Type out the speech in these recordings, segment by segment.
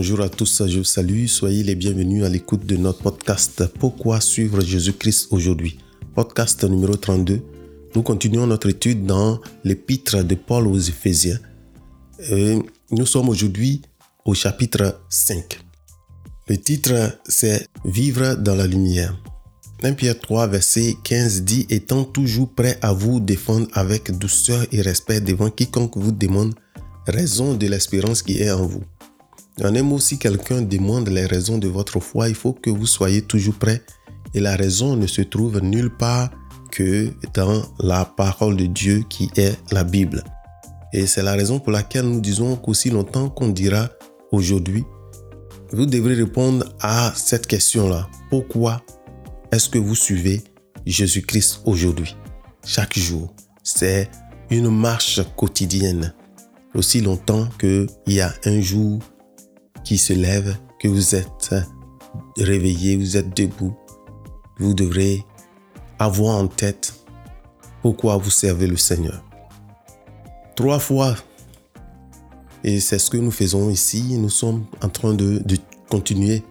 Bonjour à tous, je vous salue, soyez les bienvenus à l'écoute de notre podcast Pourquoi suivre Jésus-Christ aujourd'hui? Podcast numéro 32. Nous continuons notre étude dans l'épître de Paul aux Éphésiens. nous sommes aujourd'hui au chapitre 5. Le titre c'est Vivre dans la lumière. 1 Pierre 3 verset 15 dit Étant toujours prêt à vous défendre avec douceur et respect devant quiconque vous demande raison de l'espérance qui est en vous. En un mot, si quelqu'un demande les raisons de votre foi, il faut que vous soyez toujours prêt. Et la raison ne se trouve nulle part que dans la parole de Dieu qui est la Bible. Et c'est la raison pour laquelle nous disons qu'aussi longtemps qu'on dira aujourd'hui, vous devrez répondre à cette question-là. Pourquoi est-ce que vous suivez Jésus-Christ aujourd'hui? Chaque jour. C'est une marche quotidienne aussi longtemps qu'il y a un jour qui se lève, que vous êtes réveillé, vous êtes debout, vous devrez avoir en tête pourquoi vous servez le Seigneur. Trois fois, et c'est ce que nous faisons ici, nous sommes en train de, continuer,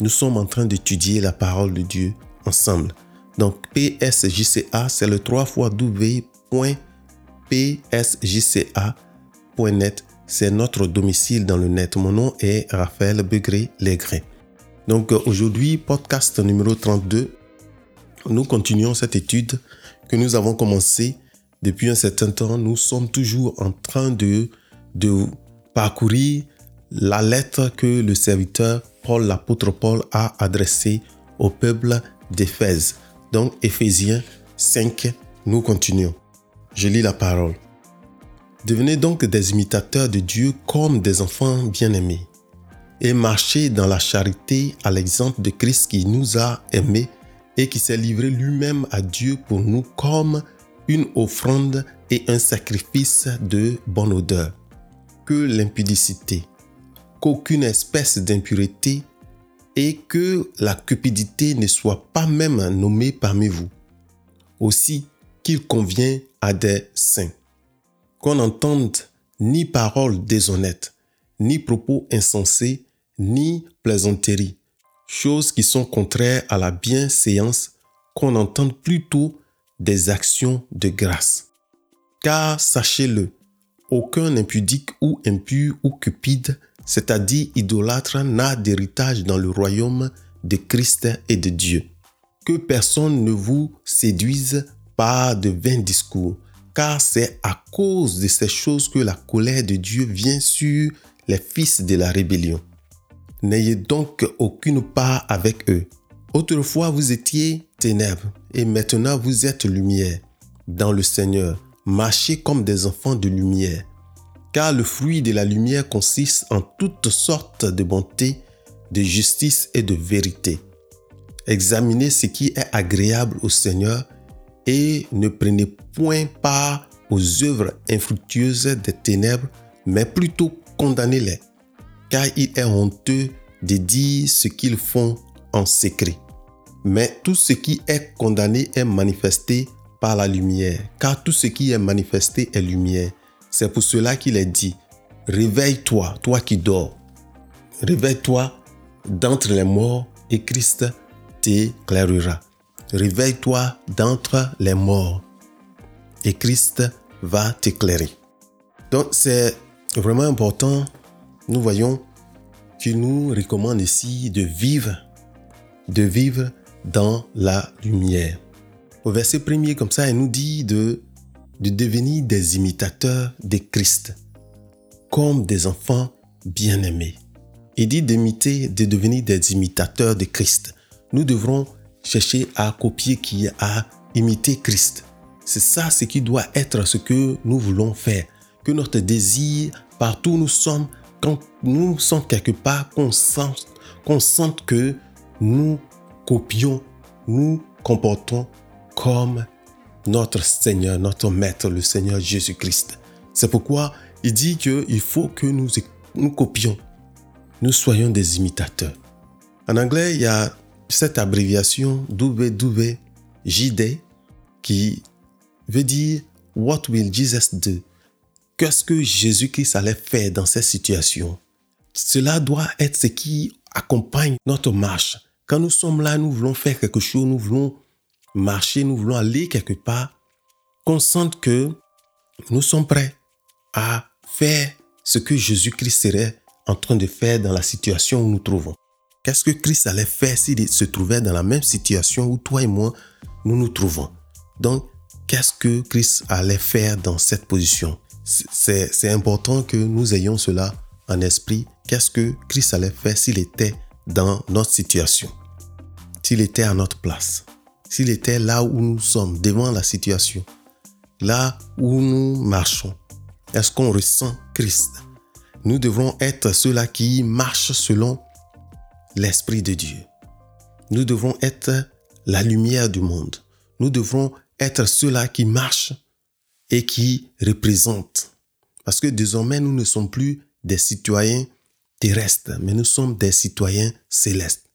nous sommes en train d'étudier la parole de Dieu ensemble. Donc PSJCA, c'est le 3 fois W.PSJCA net, c'est notre domicile dans le net. Mon nom est Raphaël Begré Légré. Donc euh, aujourd'hui, podcast numéro 32, nous continuons cette étude que nous avons commencé depuis un certain temps. Nous sommes toujours en train de, de parcourir la lettre que le serviteur Paul, l'apôtre Paul, a adressée au peuple d'Éphèse. Donc Éphésiens 5, nous continuons. Je lis la parole. Devenez donc des imitateurs de Dieu comme des enfants bien-aimés et marchez dans la charité à l'exemple de Christ qui nous a aimés et qui s'est livré lui-même à Dieu pour nous comme une offrande et un sacrifice de bonne odeur. Que l'impudicité, qu'aucune espèce d'impureté et que la cupidité ne soit pas même nommée parmi vous. Aussi qu'il convient à des saints qu'on n'entende ni paroles déshonnêtes, ni propos insensés, ni plaisanteries, choses qui sont contraires à la bienséance, qu'on entende plutôt des actions de grâce. Car sachez-le, aucun impudique ou impur ou cupide, c'est-à-dire idolâtre, n'a d'héritage dans le royaume de Christ et de Dieu. Que personne ne vous séduise par de vains discours, car c'est à cause de ces choses que la colère de Dieu vient sur les fils de la rébellion. N'ayez donc aucune part avec eux. Autrefois vous étiez ténèbres, et maintenant vous êtes lumière. Dans le Seigneur, marchez comme des enfants de lumière. Car le fruit de la lumière consiste en toutes sortes de bonté, de justice et de vérité. Examinez ce qui est agréable au Seigneur et ne prenez point part aux œuvres infructueuses des ténèbres, mais plutôt condamnez-les, car il est honteux de dire ce qu'ils font en secret. Mais tout ce qui est condamné est manifesté par la lumière, car tout ce qui est manifesté est lumière. C'est pour cela qu'il est dit, réveille-toi, toi qui dors. Réveille-toi d'entre les morts et Christ t'éclairera réveille-toi d'entre les morts et Christ va t'éclairer. Donc c'est vraiment important. Nous voyons qu'il nous recommande ici de vivre, de vivre dans la lumière. Au verset premier, comme ça, il nous dit de, de devenir des imitateurs de Christ, comme des enfants bien-aimés. Il dit d'imiter, de devenir des imitateurs de Christ. Nous devrons chercher à copier, qui a imité Christ. C'est ça ce qui doit être ce que nous voulons faire. Que notre désir, partout où nous sommes, quand nous sommes quelque part, qu'on sente, qu'on sente que nous copions, nous comportons comme notre Seigneur, notre Maître, le Seigneur Jésus-Christ. C'est pourquoi il dit qu'il faut que nous, nous copions, nous soyons des imitateurs. En anglais, il y a cette abréviation WWJD qui veut dire What will Jesus do? Qu'est-ce que Jésus-Christ allait faire dans cette situation? cela doit être ce qui accompagne notre marche. Quand nous sommes là, nous voulons faire quelque chose, nous voulons marcher, nous voulons aller quelque part, qu'on sente que nous sommes prêts à faire ce que Jésus-Christ serait en train de faire dans la situation où nous trouvons. Qu'est-ce que Christ allait faire s'il se trouvait dans la même situation où toi et moi, nous nous trouvons? Donc, qu'est-ce que Christ allait faire dans cette position? C'est important que nous ayons cela en esprit. Qu'est-ce que Christ allait faire s'il était dans notre situation? S'il était à notre place? S'il était là où nous sommes, devant la situation? Là où nous marchons? Est-ce qu'on ressent Christ? Nous devons être ceux-là qui marchent selon l'Esprit de Dieu. Nous devons être la lumière du monde. Nous devons être ceux-là qui marchent et qui représentent. Parce que désormais, nous ne sommes plus des citoyens terrestres, mais nous sommes des citoyens célestes.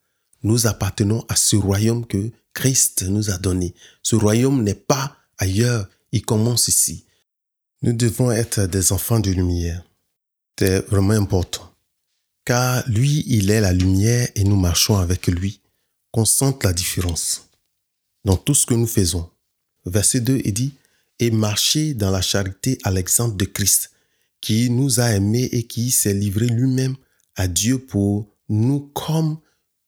Nous appartenons à ce royaume que Christ nous a donné. Ce royaume n'est pas ailleurs, il commence ici. Nous devons être des enfants de lumière. C'est vraiment important car lui, il est la lumière et nous marchons avec lui, qu'on sente la différence dans tout ce que nous faisons. Verset 2, il dit, et marcher dans la charité à l'exemple de Christ, qui nous a aimés et qui s'est livré lui-même à Dieu pour nous comme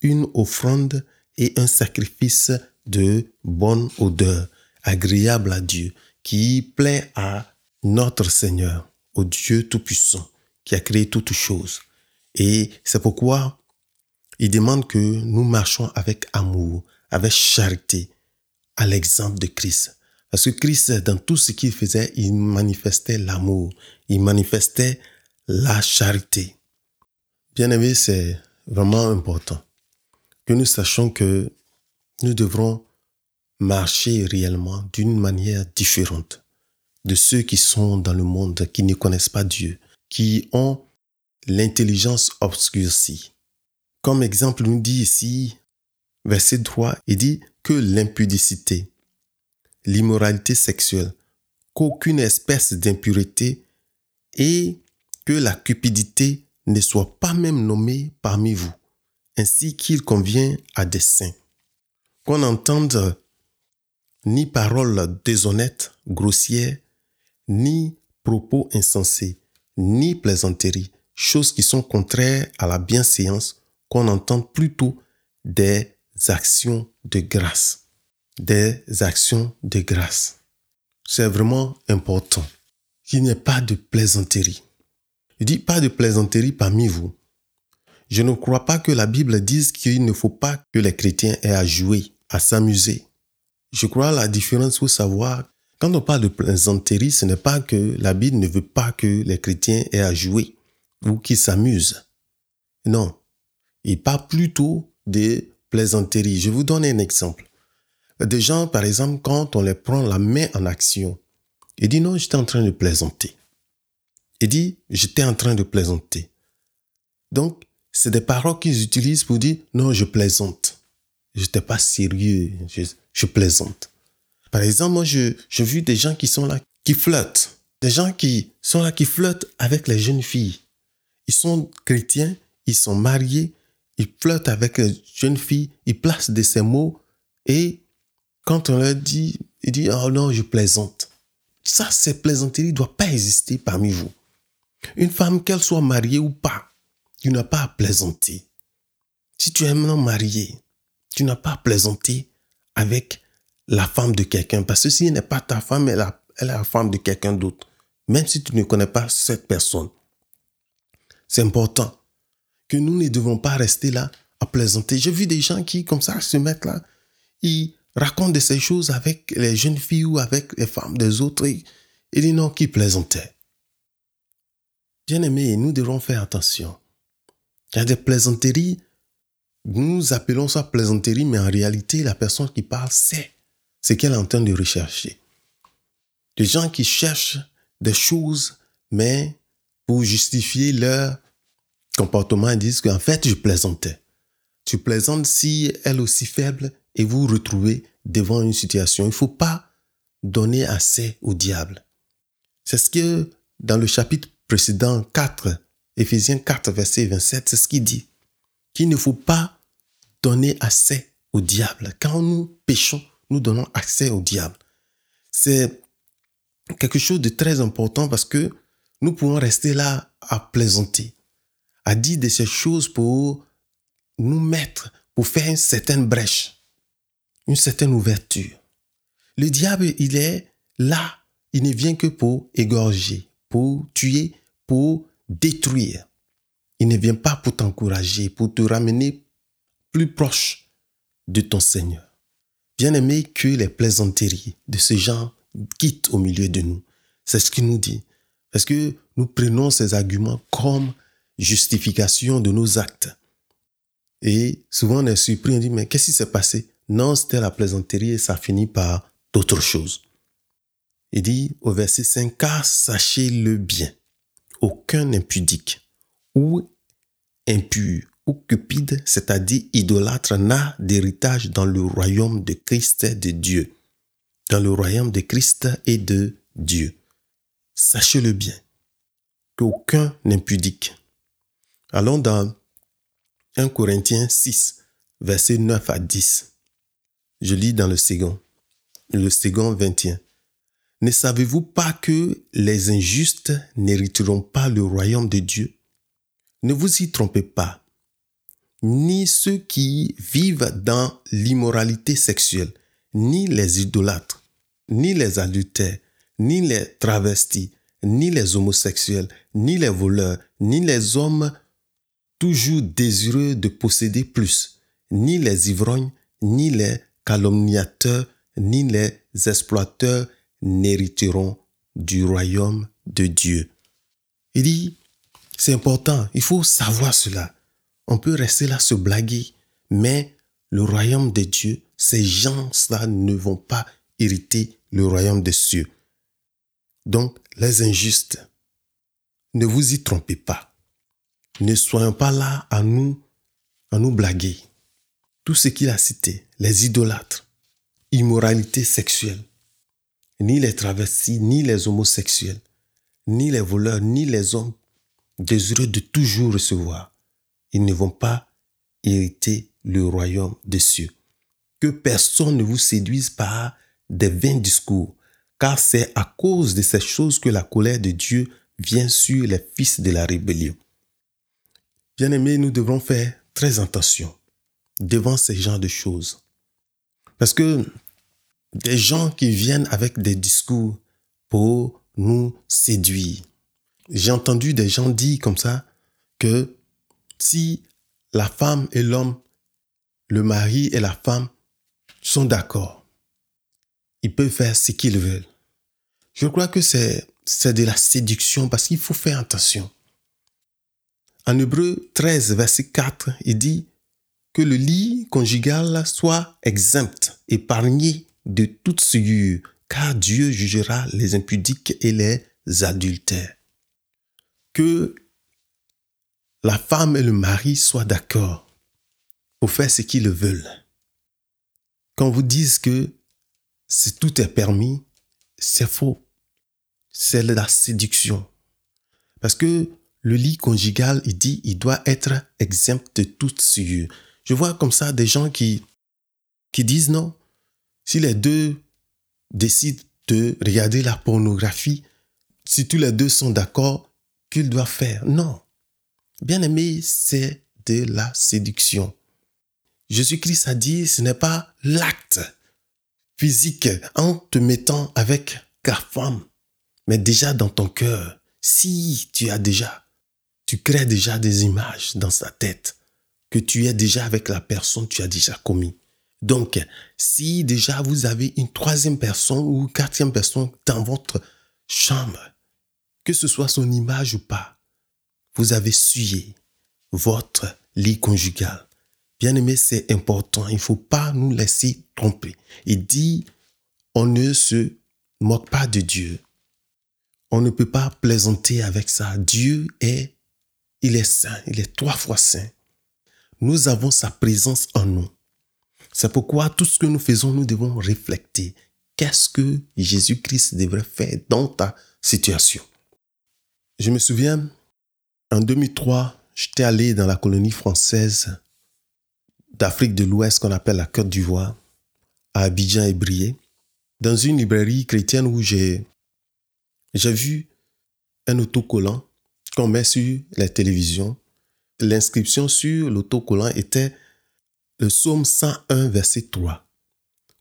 une offrande et un sacrifice de bonne odeur, agréable à Dieu, qui plaît à notre Seigneur, au Dieu Tout-Puissant, qui a créé toutes choses. Et c'est pourquoi il demande que nous marchons avec amour, avec charité, à l'exemple de Christ. Parce que Christ, dans tout ce qu'il faisait, il manifestait l'amour, il manifestait la charité. Bien aimé, c'est vraiment important que nous sachions que nous devrons marcher réellement d'une manière différente de ceux qui sont dans le monde, qui ne connaissent pas Dieu, qui ont l'intelligence obscurcie. Comme exemple, nous dit ici, verset 3, il dit que l'impudicité, l'immoralité sexuelle, qu'aucune espèce d'impureté et que la cupidité ne soit pas même nommée parmi vous, ainsi qu'il convient à des saints. Qu'on n'entende ni paroles déshonnêtes, grossières, ni propos insensés, ni plaisanteries, choses qui sont contraires à la bienséance, qu'on entende plutôt des actions de grâce. Des actions de grâce. C'est vraiment important qu'il n'y ait pas de plaisanterie. Je dis pas de plaisanterie parmi vous. Je ne crois pas que la Bible dise qu'il ne faut pas que les chrétiens aient à jouer, à s'amuser. Je crois la différence faut savoir. Quand on parle de plaisanterie, ce n'est pas que la Bible ne veut pas que les chrétiens aient à jouer ou qui s'amusent. Non, il parle plutôt des plaisanteries. Je vous donne un exemple. Des gens, par exemple, quand on les prend la main en action, ils disent non, j'étais en train de plaisanter. Il dit, j'étais en train de plaisanter. Donc, c'est des paroles qu'ils utilisent pour dire non, je plaisante. Je n'étais pas sérieux, je, je, plaisante. Par exemple, moi, je, j'ai vu des gens qui sont là, qui flottent. Des gens qui sont là, qui flottent avec les jeunes filles. Ils sont chrétiens, ils sont mariés, ils flirtent avec une jeune fille, ils placent de ces mots et quand on leur dit, ils disent Oh non, je plaisante. Ça, ces plaisanteries ne doivent pas exister parmi vous. Une femme, qu'elle soit mariée ou pas, tu n'as pas à plaisanter. Si tu es maintenant marié, tu n'as pas à plaisanter avec la femme de quelqu'un. Parce que si elle n'est pas ta femme, elle, elle est la femme de quelqu'un d'autre. Même si tu ne connais pas cette personne. C'est important que nous ne devons pas rester là à plaisanter. J'ai vu des gens qui, comme ça, se mettent là, ils racontent de ces choses avec les jeunes filles ou avec les femmes des autres. Et ils disent non, qui plaisantait. Bien aimé, nous devons faire attention. Il y a des plaisanteries, nous appelons ça plaisanterie, mais en réalité, la personne qui parle sait ce qu'elle est en train de rechercher. Des gens qui cherchent des choses, mais pour justifier leur comportement, ils disent qu'en fait, je plaisantais. Tu plaisantes si elle est aussi faible et vous vous retrouvez devant une situation. Il ne faut pas donner assez au diable. C'est ce que dans le chapitre précédent 4 Éphésiens 4, verset 27, c'est ce qu'il dit. Qu'il ne faut pas donner accès au diable. Quand nous péchons, nous donnons accès au diable. C'est quelque chose de très important parce que nous pouvons rester là à plaisanter, à dire de ces choses pour nous mettre, pour faire une certaine brèche, une certaine ouverture. Le diable, il est là, il ne vient que pour égorger, pour tuer, pour détruire. Il ne vient pas pour t'encourager, pour te ramener plus proche de ton Seigneur. Bien aimé que les plaisanteries de ce genre quittent au milieu de nous. C'est ce qu'il nous dit. Parce que nous prenons ces arguments comme justification de nos actes. Et souvent on est surpris, on dit, mais qu'est-ce qui s'est passé? Non, c'était la plaisanterie et ça finit par d'autres choses. Il dit au verset 5, car sachez-le bien, aucun impudique ou impur ou cupide, c'est-à-dire idolâtre, n'a d'héritage dans le royaume de Christ et de Dieu. Dans le royaume de Christ et de Dieu. Sachez-le bien, qu'aucun impudique. Allons dans 1 Corinthiens 6, versets 9 à 10. Je lis dans le second, le second 21. Ne savez-vous pas que les injustes n'hériteront pas le royaume de Dieu? Ne vous y trompez pas. Ni ceux qui vivent dans l'immoralité sexuelle, ni les idolâtres, ni les adultères, ni les travestis, ni les homosexuels, ni les voleurs, ni les hommes toujours désireux de posséder plus, ni les ivrognes, ni les calomniateurs, ni les exploiteurs, n'hériteront du royaume de Dieu. Il dit, c'est important, il faut savoir cela. On peut rester là se blaguer, mais le royaume de Dieu, ces gens-là ne vont pas hériter le royaume des cieux. Donc, les injustes, ne vous y trompez pas. Ne soyons pas là à nous, à nous blaguer. Tout ce qu'il a cité, les idolâtres, immoralité sexuelle, ni les travestis, ni les homosexuels, ni les voleurs, ni les hommes désireux de toujours recevoir. Ils ne vont pas hériter le royaume des cieux. Que personne ne vous séduise par des vains discours, car c'est à cause de ces choses que la colère de Dieu vient sur les fils de la rébellion. Bien-aimés, nous devrons faire très attention devant ces genres de choses. Parce que des gens qui viennent avec des discours pour nous séduire. J'ai entendu des gens dire comme ça que si la femme et l'homme, le mari et la femme sont d'accord, ils peuvent faire ce qu'ils veulent. Je crois que c'est de la séduction parce qu'il faut faire attention. En Hébreu 13, verset 4, il dit que le lit conjugal soit exempt, épargné de toute souillure, car Dieu jugera les impudiques et les adultères. Que la femme et le mari soient d'accord pour faire ce qu'ils veulent. Quand vous dites que tout est permis, c'est faux. C'est la séduction. Parce que le lit conjugal, il dit, il doit être exempt de toute souillure. Je vois comme ça des gens qui, qui disent non, si les deux décident de regarder la pornographie, si tous les deux sont d'accord, qu'ils doivent faire Non. Bien aimé, c'est de la séduction. Jésus-Christ a dit, ce n'est pas l'acte physique en te mettant avec ta femme, mais déjà dans ton cœur. Si tu as déjà, tu crées déjà des images dans sa tête, que tu es déjà avec la personne, tu as déjà commis. Donc, si déjà vous avez une troisième personne ou quatrième personne dans votre chambre, que ce soit son image ou pas, vous avez suyé votre lit conjugal. Bien aimé, c'est important. Il ne faut pas nous laisser tromper. Il dit, on ne se moque pas de Dieu. On ne peut pas plaisanter avec ça. Dieu est, il est saint. Il est trois fois saint. Nous avons sa présence en nous. C'est pourquoi tout ce que nous faisons, nous devons réfléchir. Qu'est-ce que Jésus-Christ devrait faire dans ta situation? Je me souviens, En 2003, j'étais allé dans la colonie française d'Afrique de l'Ouest qu'on appelle la Côte d'Ivoire, à Abidjan et Brié, dans une librairie chrétienne où j'ai, j'ai vu un autocollant qu'on met sur la télévision. L'inscription sur l'autocollant était le psaume 101, verset 3,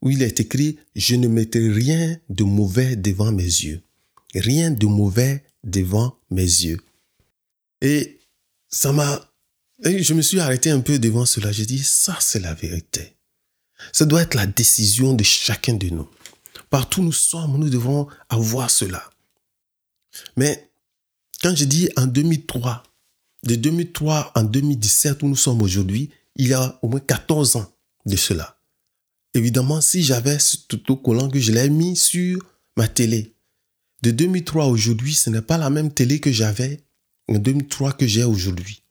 où il est écrit Je ne mettrai rien de mauvais devant mes yeux. Rien de mauvais devant mes yeux. Et ça m'a. Je me suis arrêté un peu devant cela. J'ai dit Ça, c'est la vérité. Ça doit être la décision de chacun de nous. Partout où nous sommes, nous devons avoir cela. Mais quand je dis en 2003, de 2003 en 2017 où nous sommes aujourd'hui, il y a au moins 14 ans de cela. Évidemment, si j'avais ce autocollant que je l'ai mis sur ma télé, de 2003 aujourd'hui, ce n'est pas la même télé que j'avais en 2003 que j'ai aujourd'hui.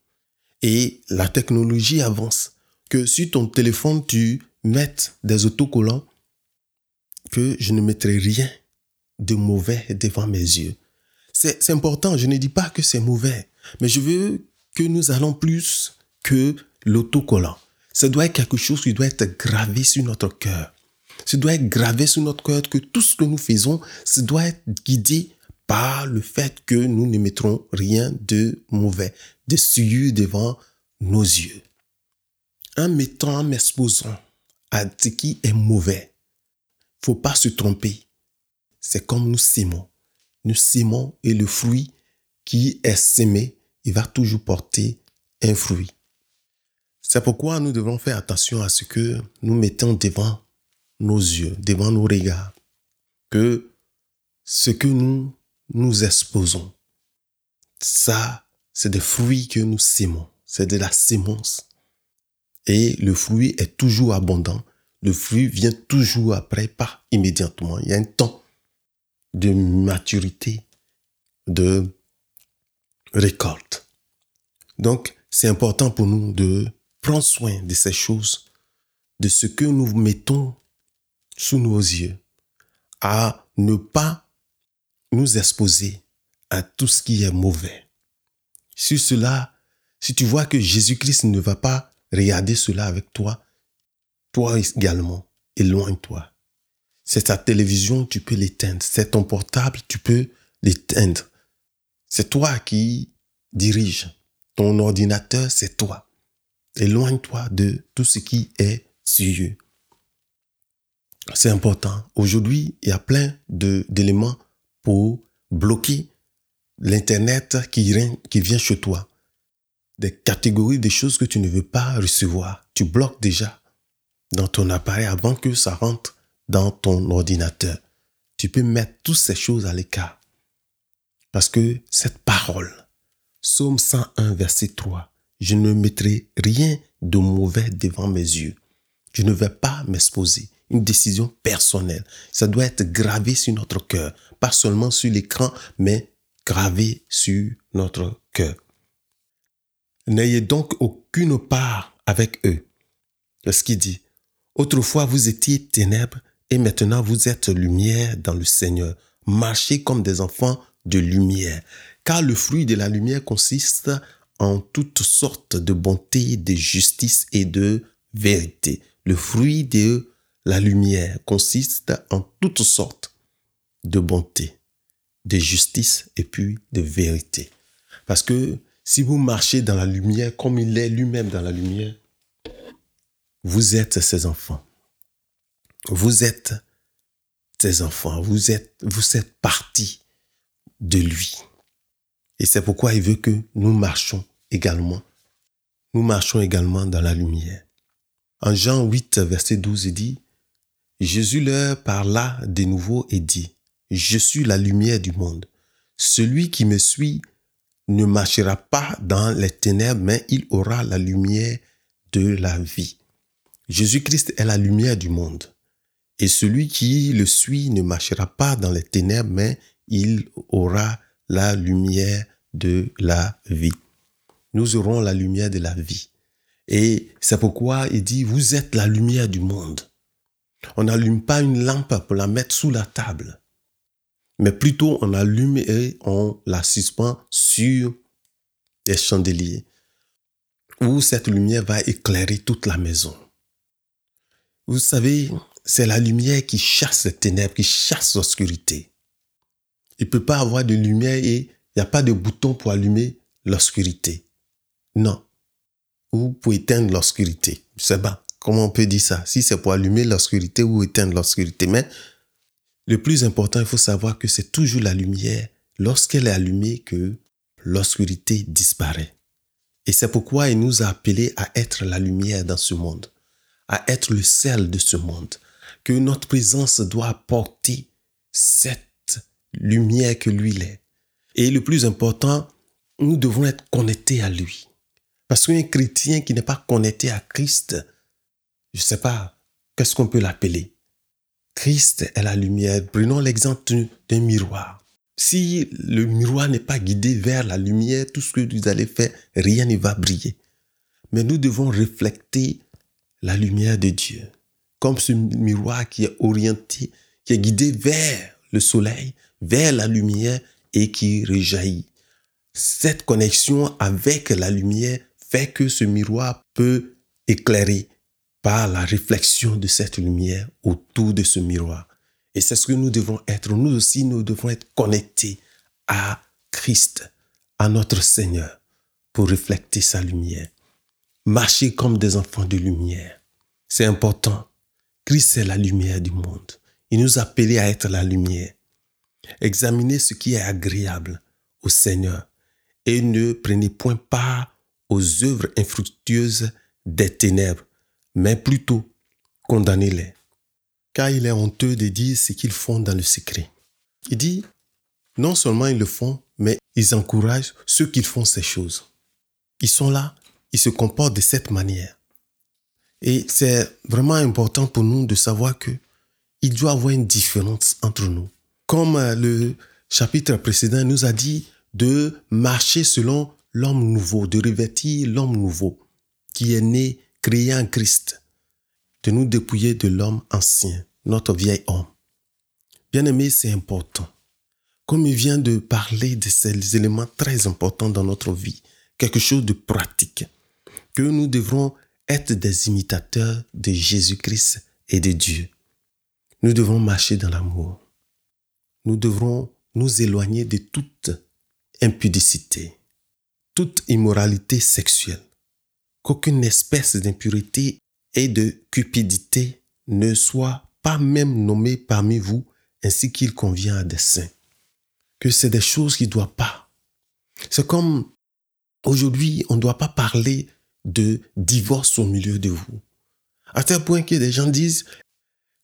Et la technologie avance. Que sur ton téléphone, tu mettes des autocollants, que je ne mettrai rien de mauvais devant mes yeux. C'est important, je ne dis pas que c'est mauvais, mais je veux que nous allons plus que l'autocollant. Ça doit être quelque chose qui doit être gravé sur notre cœur. Ça doit être gravé sur notre cœur que tout ce que nous faisons, ça doit être guidé par le fait que nous ne mettrons rien de mauvais, de devant nos yeux. En mettant, en m'exposant à ce qui est mauvais, faut pas se tromper. C'est comme nous sémons. Nous sémons et le fruit qui est sémé, il va toujours porter un fruit. C'est pourquoi nous devons faire attention à ce que nous mettons devant nos yeux, devant nos regards. Que ce que nous nous exposons, ça, c'est des fruits que nous sémons. C'est de la sémence. Et le fruit est toujours abondant. Le fruit vient toujours après, pas immédiatement. Il y a un temps de maturité, de récolte. Donc, c'est important pour nous de prends soin de ces choses, de ce que nous mettons sous nos yeux, à ne pas nous exposer à tout ce qui est mauvais. Sur cela, si tu vois que Jésus-Christ ne va pas regarder cela avec toi, toi également, éloigne-toi. C'est ta télévision, tu peux l'éteindre. C'est ton portable, tu peux l'éteindre. C'est toi qui dirige. Ton ordinateur, c'est toi. Éloigne-toi de tout ce qui est sur C'est important. Aujourd'hui, il y a plein d'éléments pour bloquer l'Internet qui, qui vient chez toi. Des catégories de choses que tu ne veux pas recevoir. Tu bloques déjà dans ton appareil avant que ça rentre dans ton ordinateur. Tu peux mettre toutes ces choses à l'écart. Parce que cette parole, Psaume 101, verset 3, je ne mettrai rien de mauvais devant mes yeux. Je ne vais pas m'exposer. Une décision personnelle. Ça doit être gravé sur notre cœur. Pas seulement sur l'écran, mais gravé sur notre cœur. N'ayez donc aucune part avec eux. Ce qu'il dit. Autrefois, vous étiez ténèbres et maintenant vous êtes lumière dans le Seigneur. Marchez comme des enfants de lumière. Car le fruit de la lumière consiste en toutes sortes de bonté, de justice et de vérité. Le fruit de la lumière consiste en toutes sortes de bonté, de justice et puis de vérité. Parce que si vous marchez dans la lumière comme il est lui-même dans la lumière, vous êtes ses enfants. Vous êtes ses enfants. Vous êtes, vous êtes partie de lui. Et c'est pourquoi il veut que nous marchons également, nous marchons également dans la lumière. En Jean 8, verset 12, il dit, Jésus leur parla de nouveau et dit, Je suis la lumière du monde. Celui qui me suit ne marchera pas dans les ténèbres, mais il aura la lumière de la vie. Jésus-Christ est la lumière du monde. Et celui qui le suit ne marchera pas dans les ténèbres, mais il aura la lumière de la vie nous aurons la lumière de la vie. Et c'est pourquoi il dit, vous êtes la lumière du monde. On n'allume pas une lampe pour la mettre sous la table, mais plutôt on allume et on la suspend sur des chandeliers, où cette lumière va éclairer toute la maison. Vous savez, c'est la lumière qui chasse les ténèbres, qui chasse l'obscurité. Il ne peut pas avoir de lumière et il n'y a pas de bouton pour allumer l'obscurité. Non. Ou pour éteindre l'obscurité. Je sais pas comment on peut dire ça. Si c'est pour allumer l'obscurité ou éteindre l'obscurité. Mais le plus important, il faut savoir que c'est toujours la lumière lorsqu'elle est allumée que l'obscurité disparaît. Et c'est pourquoi il nous a appelés à être la lumière dans ce monde, à être le sel de ce monde, que notre présence doit apporter cette lumière que lui est. Et le plus important, nous devons être connectés à lui. Parce qu'un chrétien qui n'est pas connecté à Christ, je ne sais pas, qu'est-ce qu'on peut l'appeler? Christ est la lumière. Prenons l'exemple d'un miroir. Si le miroir n'est pas guidé vers la lumière, tout ce que vous allez faire, rien ne va briller. Mais nous devons refléter la lumière de Dieu. Comme ce miroir qui est orienté, qui est guidé vers le soleil, vers la lumière et qui rejaillit. Cette connexion avec la lumière fait que ce miroir peut éclairer par la réflexion de cette lumière autour de ce miroir. Et c'est ce que nous devons être. Nous aussi, nous devons être connectés à Christ, à notre Seigneur, pour refléter sa lumière. Marcher comme des enfants de lumière. C'est important. Christ est la lumière du monde. Il nous a appelés à être la lumière. Examinez ce qui est agréable au Seigneur et ne prenez point part aux œuvres infructueuses des ténèbres, mais plutôt condamnez-les car il est honteux de dire ce qu'ils font dans le secret. Il dit, non seulement ils le font, mais ils encouragent ceux qui font ces choses. Ils sont là, ils se comportent de cette manière. Et c'est vraiment important pour nous de savoir que il doit y avoir une différence entre nous. Comme euh, le chapitre précédent nous a dit de marcher selon l'homme nouveau, de revêtir l'homme nouveau qui est né, créé en Christ de nous dépouiller de l'homme ancien, notre vieil homme. Bien aimé, c'est important. Comme il vient de parler de ces éléments très importants dans notre vie, quelque chose de pratique, que nous devrons être des imitateurs de Jésus-Christ et de Dieu. Nous devons marcher dans l'amour. Nous devrons nous éloigner de toute impudicité, toute immoralité sexuelle, qu'aucune espèce d'impurité et de cupidité ne soit pas même nommé parmi vous ainsi qu'il convient à des saints. Que c'est des choses qui ne doivent pas. C'est comme aujourd'hui, on ne doit pas parler de divorce au milieu de vous. À tel point que des gens disent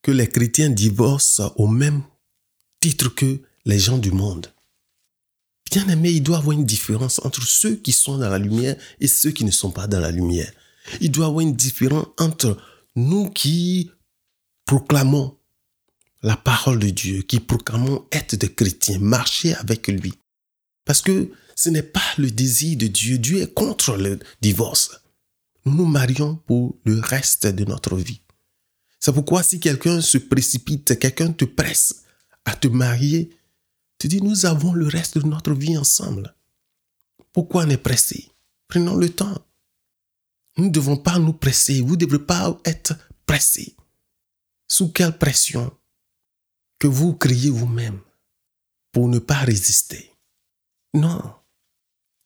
que les chrétiens divorcent au même titre que les gens du monde. Bien aimé, il doit y avoir une différence entre ceux qui sont dans la lumière et ceux qui ne sont pas dans la lumière. Il doit y avoir une différence entre nous qui proclamons la parole de Dieu, qui proclamons être des chrétiens, marcher avec lui. Parce que ce n'est pas le désir de Dieu. Dieu est contre le divorce. Nous marions pour le reste de notre vie. C'est pourquoi si quelqu'un se précipite, quelqu'un te presse à te marier, tu dis, nous avons le reste de notre vie ensemble. Pourquoi on est pressé Prenons le temps. Nous ne devons pas nous presser. Vous ne devrez pas être pressé. Sous quelle pression que vous criez vous-même pour ne pas résister? Non.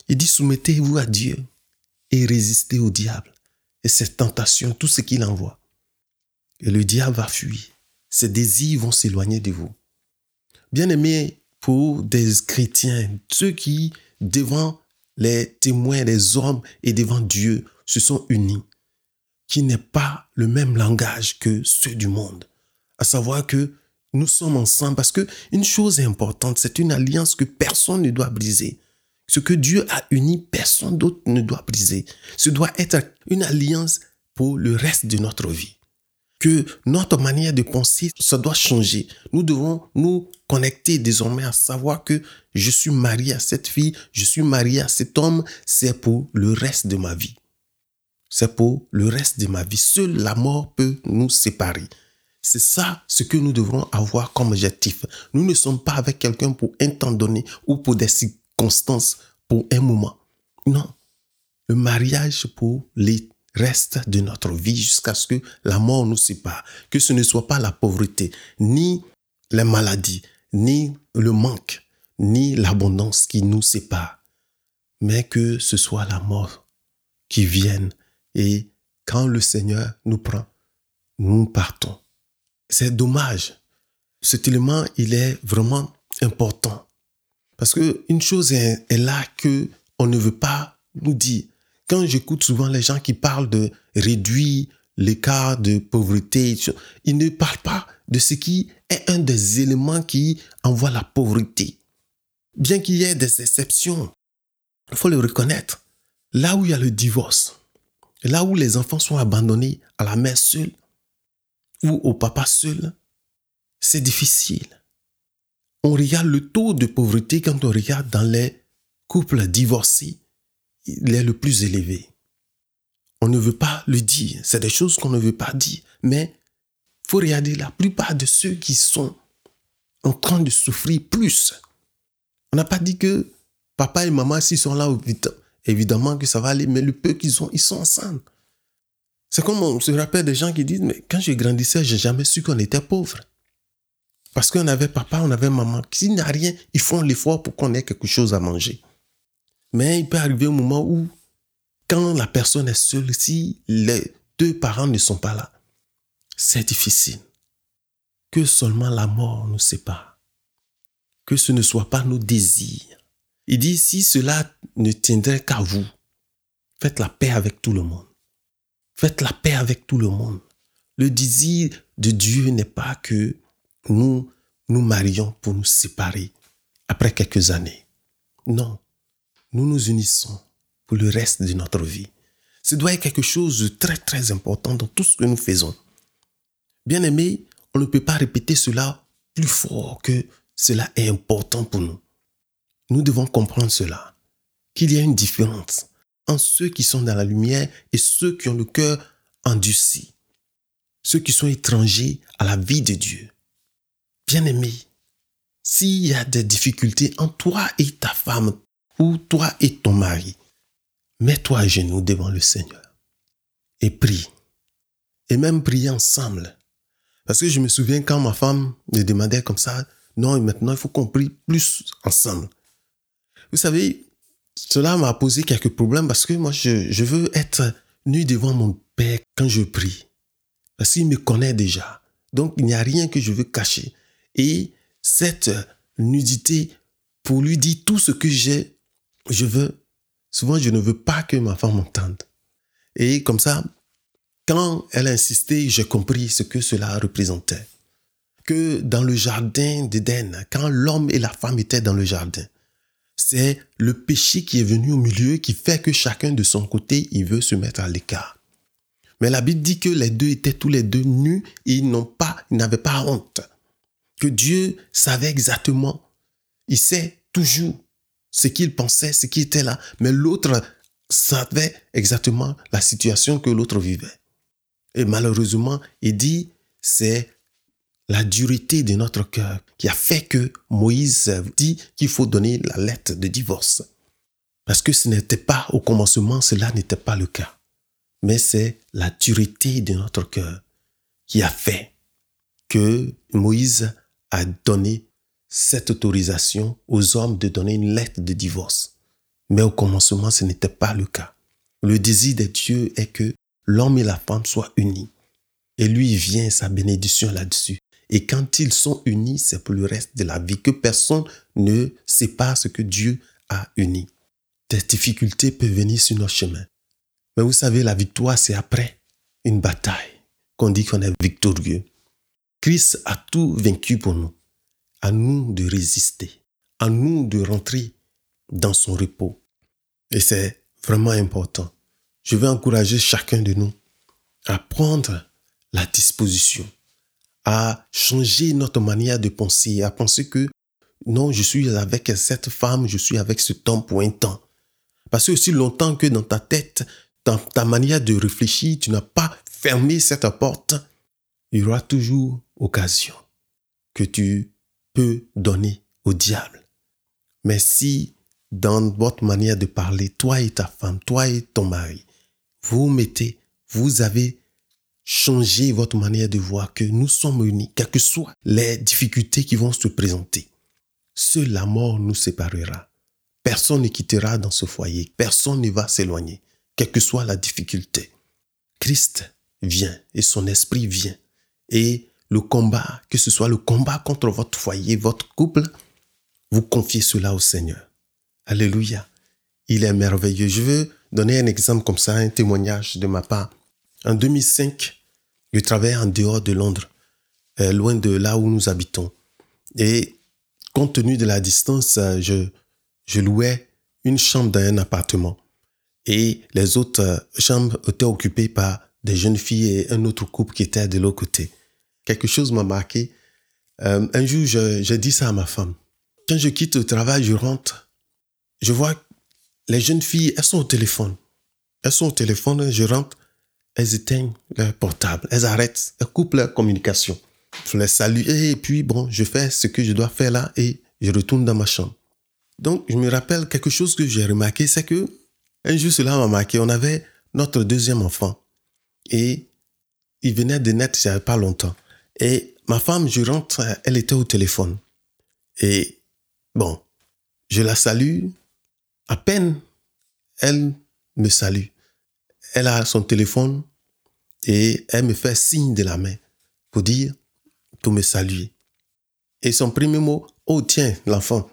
Il dit soumettez-vous à Dieu et résistez au diable et ses tentations, tout ce qu'il envoie. Et le diable va fuir. Ses désirs vont s'éloigner de vous. Bien aimé pour des chrétiens, ceux qui, devant les témoins, les hommes et devant Dieu, se sont unis, qui n'est pas le même langage que ceux du monde. À savoir que nous sommes ensemble parce que une chose importante, c'est une alliance que personne ne doit briser. Ce que Dieu a uni, personne d'autre ne doit briser. Ce doit être une alliance pour le reste de notre vie. Que notre manière de penser, ça doit changer. Nous devons nous connecter désormais à savoir que je suis marié à cette fille, je suis marié à cet homme, c'est pour le reste de ma vie c'est pour le reste de ma vie. Seule la mort peut nous séparer. C'est ça ce que nous devrons avoir comme objectif. Nous ne sommes pas avec quelqu'un pour un temps donné ou pour des pour un moment. Non. Le mariage pour les restes de notre vie jusqu'à ce que la mort nous sépare. Que ce ne soit pas la pauvreté, ni les maladies, ni le manque, ni l'abondance qui nous sépare, mais que ce soit la mort qui vienne et quand le Seigneur nous prend, nous partons. C'est dommage. Cet élément, il est vraiment important. Parce que une chose est, là que on ne veut pas nous dire. Quand j'écoute souvent les gens qui parlent de réduire l'écart de pauvreté, ils ne parlent pas de ce qui est un des éléments qui envoie la pauvreté. Bien qu'il y ait des exceptions, il faut le reconnaître. Là où il y a le divorce, là où les enfants sont abandonnés à la mère seule ou au papa seul, c'est difficile. On regarde le taux de pauvreté quand on regarde dans les couples divorcés, il est le plus élevé. On ne veut pas le dire, c'est des choses qu'on ne veut pas dire, mais faut regarder la plupart de ceux qui sont en train de souffrir plus. On n'a pas dit que papa et maman, s'ils sont là, évidemment que ça va aller, mais le peu qu'ils ont, ils sont ensemble. C'est comme on se rappelle des gens qui disent, mais quand je grandissais, j'ai jamais su qu'on était pauvre. Parce qu'on avait papa, on avait maman. S'il n'y a rien, ils font l'effort pour qu'on ait quelque chose à manger. Mais il peut arriver un moment où, quand la personne est seule, si les deux parents ne sont pas là, c'est difficile. Que seulement la mort nous sépare. Que ce ne soit pas nos désirs. Il dit, si cela ne tiendrait qu'à vous, faites la paix avec tout le monde. Faites la paix avec tout le monde. Le désir de Dieu n'est pas que nous nous marions pour nous séparer après quelques années. Non, nous nous unissons pour le reste de notre vie. Ce doit être quelque chose de très très important dans tout ce que nous faisons. Bien aimé, on ne peut pas répéter cela plus fort que cela est important pour nous. Nous devons comprendre cela, qu'il y a une différence entre ceux qui sont dans la lumière et ceux qui ont le cœur endurci, ceux qui sont étrangers à la vie de Dieu. Bien-aimé, s'il y a des difficultés entre toi et ta femme, ou toi et ton mari, mets-toi à genoux devant le Seigneur et prie. Et même prie ensemble. Parce que je me souviens quand ma femme me demandait comme ça, non, maintenant il faut qu'on prie plus ensemble. Vous savez, cela m'a posé quelques problèmes parce que moi, je veux être nu devant mon Père quand je prie. Parce qu'il me connaît déjà. Donc, il n'y a rien que je veux cacher. Et cette nudité, pour lui dire tout ce que j'ai, je veux, souvent je ne veux pas que ma femme m'entende. Et comme ça, quand elle a insisté, j'ai compris ce que cela représentait. Que dans le jardin d'Éden, quand l'homme et la femme étaient dans le jardin, c'est le péché qui est venu au milieu qui fait que chacun de son côté, il veut se mettre à l'écart. Mais la Bible dit que les deux étaient tous les deux nus et ils n'ont pas, ils n'avaient pas honte que Dieu savait exactement. Il sait toujours ce qu'il pensait, ce qui était là. Mais l'autre savait exactement la situation que l'autre vivait. Et malheureusement, il dit, c'est la dureté de notre cœur qui a fait que Moïse dit qu'il faut donner la lettre de divorce. Parce que ce n'était pas au commencement, cela n'était pas le cas. Mais c'est la dureté de notre cœur qui a fait que Moïse a donné cette autorisation aux hommes de donner une lettre de divorce. Mais au commencement, ce n'était pas le cas. Le désir de Dieu est que l'homme et la femme soient unis. Et lui vient sa bénédiction là-dessus. Et quand ils sont unis, c'est pour le reste de la vie, que personne ne sépare ce que Dieu a uni. Des difficultés peuvent venir sur notre chemin. Mais vous savez, la victoire, c'est après une bataille qu'on dit qu'on est victorieux. Christ a tout vaincu pour nous. À nous de résister. À nous de rentrer dans son repos. Et c'est vraiment important. Je veux encourager chacun de nous à prendre la disposition, à changer notre manière de penser, à penser que non, je suis avec cette femme, je suis avec ce temps pour un temps. Parce que aussi longtemps que dans ta tête, dans ta manière de réfléchir, tu n'as pas fermé cette porte, il y aura toujours occasion que tu peux donner au diable. Mais si dans votre manière de parler, toi et ta femme, toi et ton mari, vous mettez, vous avez changé votre manière de voir que nous sommes unis, quelles que soient les difficultés qui vont se présenter. Seule la mort nous séparera. Personne ne quittera dans ce foyer, personne ne va s'éloigner, quelle que soit la difficulté. Christ vient et son esprit vient. Et le combat, que ce soit le combat contre votre foyer, votre couple, vous confiez cela au Seigneur. Alléluia. Il est merveilleux. Je veux donner un exemple comme ça, un témoignage de ma part. En 2005, je travaillais en dehors de Londres, euh, loin de là où nous habitons. Et compte tenu de la distance, euh, je, louais une chambre dans un appartement. Et les autres euh, chambres étaient occupées par des jeunes filles et un autre couple qui était de l'autre côté. Quelque chose m'a marqué. un jour, j'ai dit ça à ma femme. Quand je quitte le travail, je rentre. Je vois les jeunes filles, elles sont au téléphone. Elles sont au téléphone, je rentre, elles éteignent leur portable, elles arrêtent, elles coupent leur communication. Je les salue et puis bon, je fais ce que je dois faire là et je retourne dans ma chambre. Donc, je me rappelle quelque chose que j'ai remarqué, c'est que un jour cela m'a marqué, on avait notre deuxième enfant et il venait de naître il n'y a pas longtemps. Et ma femme, je rentre, elle était au téléphone. Et bon, je la salue, à peine elle me salue. Elle a son téléphone et elle me fait signe de la main pour dire, pour me saluer. Et son premier mot, oh tiens, l'enfant.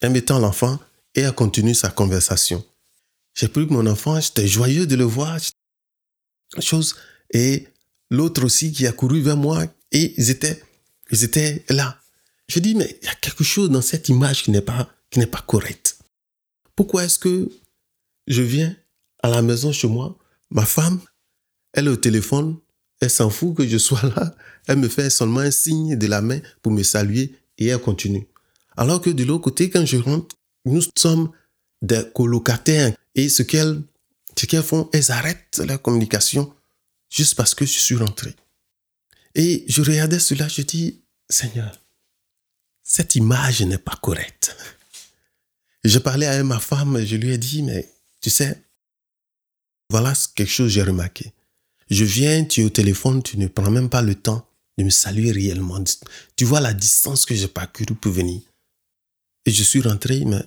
Elle mettant l'enfant et elle continue sa conversation. J'ai pris mon enfant, j'étais joyeux de le voir. Chose. Et l'autre aussi qui a couru vers moi et ils étaient, ils étaient là. Je dis, mais il y a quelque chose dans cette image qui n'est pas, qui n'est pas correcte. Pourquoi est-ce que je viens à la maison chez moi, ma femme, elle est au téléphone, elle s'en fout que je sois là, elle me fait seulement un signe de la main pour me saluer et elle continue. Alors que de l'autre côté, quand je rentre, nous sommes des colocataires et ce qu'elles ce qu'elles font, elles arrêtent la communication juste parce que je suis rentré. Et je regardais cela, je dis, Seigneur, cette image n'est pas correcte. Je parlais à ma femme, je lui ai dit, mais tu sais, voilà quelque chose que j'ai remarqué. Je viens, tu es au téléphone, tu ne prends même pas le temps de me saluer réellement. Tu vois la distance que j'ai parcourue pour venir. Et je suis rentré, mais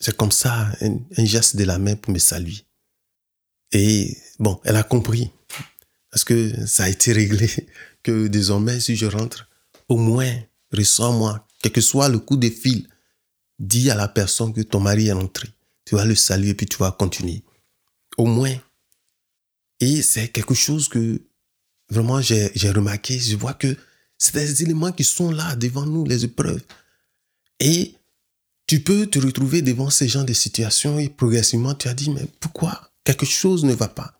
c'est comme ça, un, un, geste de la main pour me saluer. Et bon, elle a compris. Parce que ça a été réglé que désormais, si je rentre, au moins, ressens-moi, quel que soit le coup de fil, dis à la personne que ton mari est rentré. Tu vas le saluer puis tu vas continuer. Au moins. Et c'est quelque chose que vraiment j'ai remarqué. Je vois que c'est des éléments qui sont là devant nous, les épreuves. Et tu peux te retrouver devant ces gens de situations et progressivement tu as dit, mais pourquoi quelque chose ne va pas?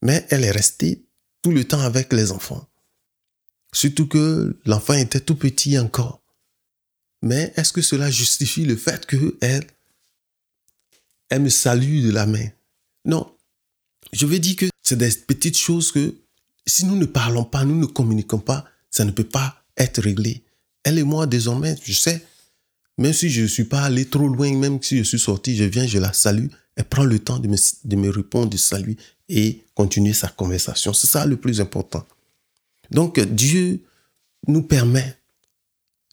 Mais elle est restée tout le temps avec les enfants. Surtout que l'enfant était tout petit encore. Mais est-ce que cela justifie le fait qu'elle elle me salue de la main? Non. Je veux dire que c'est des petites choses que si nous ne parlons pas, nous ne communiquons pas, ça ne peut pas être réglé. Elle et moi, désormais, je sais, même si je ne suis pas allé trop loin, même si je suis sorti, je viens, je la salue, elle prend le temps de me, de me répondre, de saluer et continuer sa conversation. C'est ça le plus important. Donc, Dieu nous permet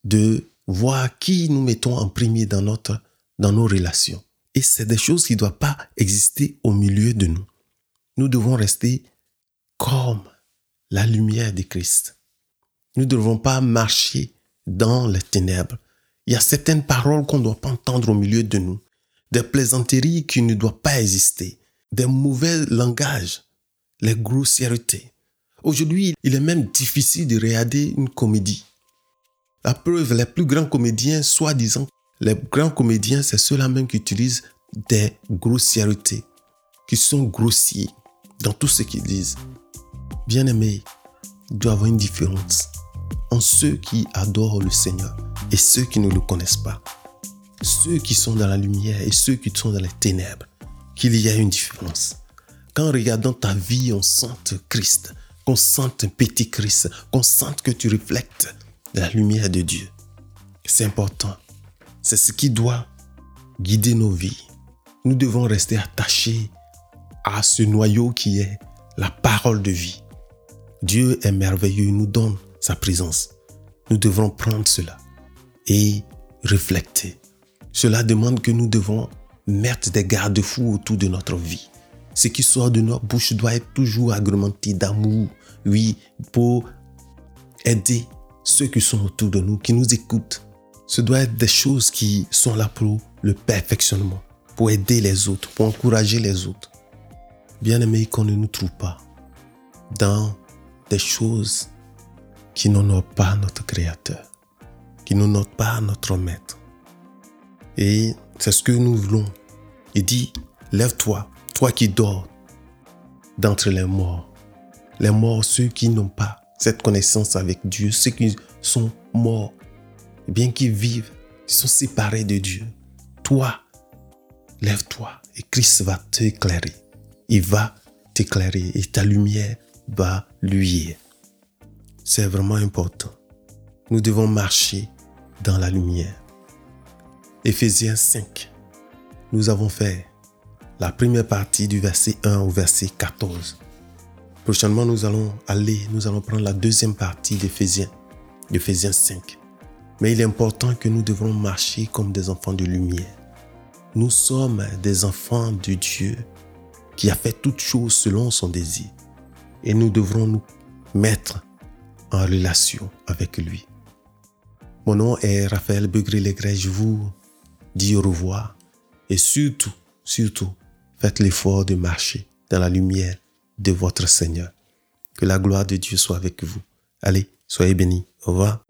de voir qui nous mettons en premier dans, notre, dans nos relations. Et c'est des choses qui ne doivent pas exister au milieu de nous. Nous devons rester comme la lumière de Christ. Nous ne devons pas marcher dans les ténèbres. Il y a certaines paroles qu'on ne doit pas entendre au milieu de nous, des plaisanteries qui ne doivent pas exister, des mauvais langages, les grossièretés. Aujourd'hui, il est même difficile de regarder une comédie la preuve, les plus grands comédiens, soi-disant, les grands comédiens, c'est ceux-là même qui utilisent des grossièretés, qui sont grossiers dans tout ce qu'ils disent. Bien aimé, il doit y avoir une différence entre ceux qui adorent le Seigneur et ceux qui ne le connaissent pas. Ceux qui sont dans la lumière et ceux qui sont dans les ténèbres. Qu'il y a une différence. Quand regardant ta vie, on sente Christ, qu'on sente un petit Christ, qu'on sente que tu reflètes la lumière de Dieu. C'est important. C'est ce qui doit guider nos vies. Nous devons rester attachés à ce noyau qui est la parole de vie. Dieu est merveilleux, il nous donne sa présence. Nous devons prendre cela et refléter. Cela demande que nous devons mettre des garde-fous autour de notre vie. Ce qui sort de notre bouche doit être toujours agrémenté d'amour, oui, pour aider ceux qui sont autour de nous, qui nous écoutent. Ce doit être des choses qui sont là pour le perfectionnement, pour aider les autres, pour encourager les autres. Bien aimé, qu'on ne nous trouve pas dans des choses qui n'honorent pas notre Créateur, qui n'honorent pas notre Maître. Et c'est ce que nous voulons. Il dit, lève-toi, toi qui dors d'entre les morts. Les morts, ceux qui n'ont pas cette connaissance avec Dieu, ceux qui sont morts, bien qu'ils vivent, ils sont séparés de Dieu. Toi, lève-toi et Christ va t'éclairer. Il va t'éclairer et ta lumière va luire. C'est vraiment important. Nous devons marcher dans la lumière. Éphésiens 5. Nous avons fait la première partie du verset 1 au verset 14. Prochainement, nous allons aller, nous allons prendre la deuxième partie d'Éphésiens, d'Éphésiens 5. Mais il est important que nous devons marcher comme des enfants de lumière. Nous sommes des enfants de Dieu qui a fait toutes choses selon son désir. Et nous devrons nous mettre en relation avec lui. Mon nom est Raphaël Begré-Legret. Je vous au revoir. Et surtout, surtout, faites l'effort de marcher dans la lumière de votre Seigneur. Que la gloire de Dieu soit avec vous. Allez, soyez bénis. Au revoir.